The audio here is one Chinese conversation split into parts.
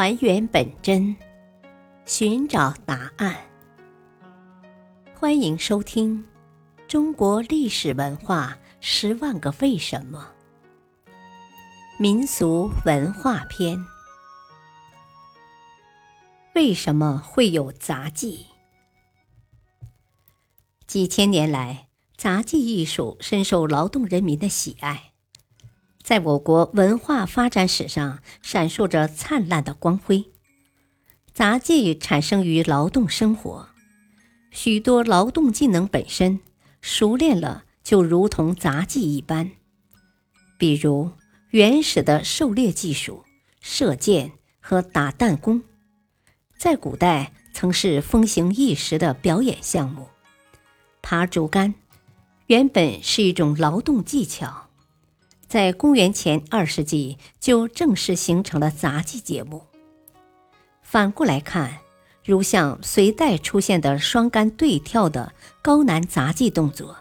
还原本真，寻找答案。欢迎收听《中国历史文化十万个为什么》民俗文化篇。为什么会有杂技？几千年来，杂技艺术深受劳动人民的喜爱。在我国文化发展史上闪烁着灿烂的光辉。杂技产生于劳动生活，许多劳动技能本身熟练了，就如同杂技一般。比如原始的狩猎技术、射箭和打弹弓，在古代曾是风行一时的表演项目。爬竹竿原本是一种劳动技巧。在公元前二世纪就正式形成了杂技节目。反过来看，如像隋代出现的双杆对跳的高难杂技动作，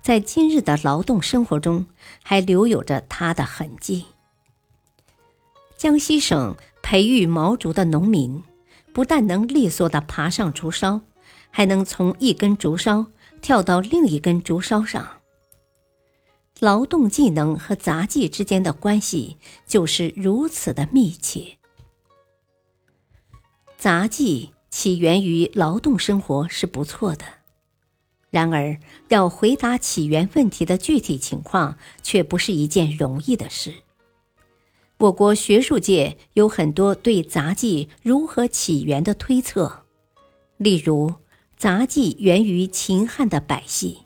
在今日的劳动生活中还留有着它的痕迹。江西省培育毛竹的农民，不但能利索地爬上竹梢，还能从一根竹梢跳到另一根竹梢上。劳动技能和杂技之间的关系就是如此的密切。杂技起源于劳动生活是不错的，然而要回答起源问题的具体情况却不是一件容易的事。我国学术界有很多对杂技如何起源的推测，例如杂技源于秦汉的百戏。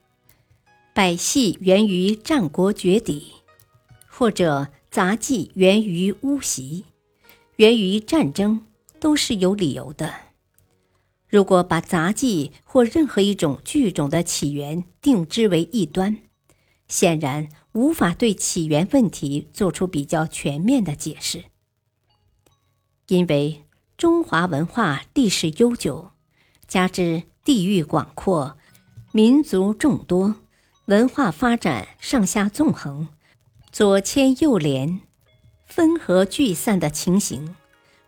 百戏源于战国绝底，或者杂技源于巫习，源于战争，都是有理由的。如果把杂技或任何一种剧种的起源定之为异端，显然无法对起源问题做出比较全面的解释。因为中华文化历史悠久，加之地域广阔，民族众多。文化发展上下纵横、左牵右连、分合聚散的情形，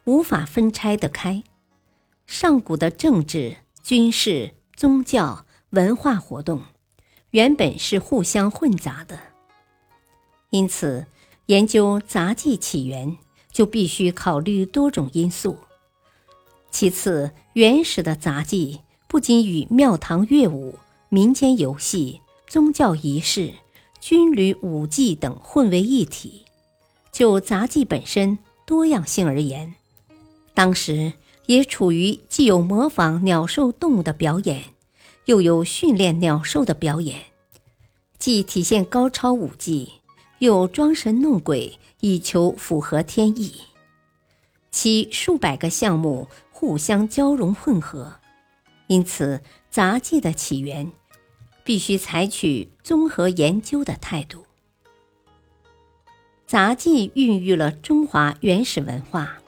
无法分拆得开。上古的政治、军事、宗教、文化活动，原本是互相混杂的。因此，研究杂技起源，就必须考虑多种因素。其次，原始的杂技不仅与庙堂乐舞、民间游戏。宗教仪式、军旅武技等混为一体。就杂技本身多样性而言，当时也处于既有模仿鸟兽动物的表演，又有训练鸟兽的表演，既体现高超武技，又装神弄鬼以求符合天意。其数百个项目互相交融混合，因此杂技的起源。必须采取综合研究的态度。杂技孕育了中华原始文化，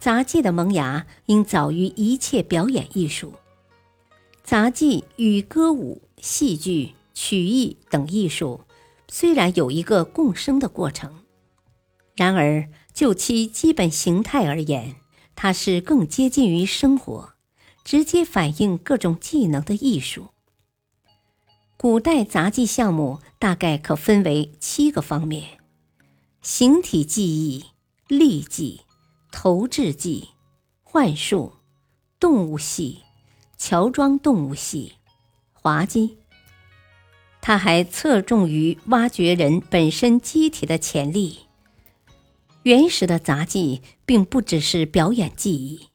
杂技的萌芽应早于一切表演艺术。杂技与歌舞、戏剧、曲艺等艺术虽然有一个共生的过程，然而就其基本形态而言，它是更接近于生活，直接反映各种技能的艺术。古代杂技项目大概可分为七个方面：形体技艺、力技、投掷技、幻术、动物戏、乔装动物戏、滑稽。它还侧重于挖掘人本身机体的潜力。原始的杂技并不只是表演技艺，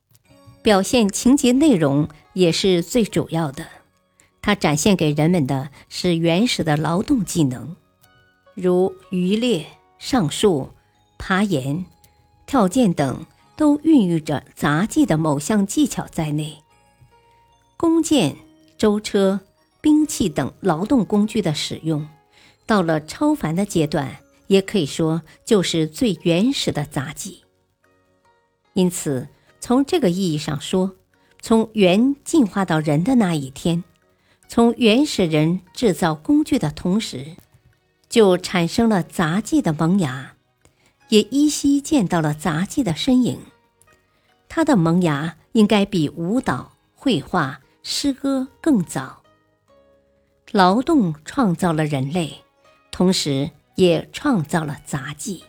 表现情节内容也是最主要的。它展现给人们的是原始的劳动技能，如渔猎、上树、爬岩、跳涧等，都孕育着杂技的某项技巧在内。弓箭、舟车、兵器等劳动工具的使用，到了超凡的阶段，也可以说就是最原始的杂技。因此，从这个意义上说，从猿进化到人的那一天。从原始人制造工具的同时，就产生了杂技的萌芽，也依稀见到了杂技的身影。它的萌芽应该比舞蹈、绘画、诗歌更早。劳动创造了人类，同时也创造了杂技。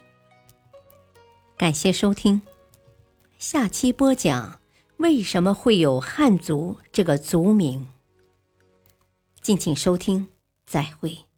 感谢收听，下期播讲为什么会有汉族这个族名。敬请收听，再会。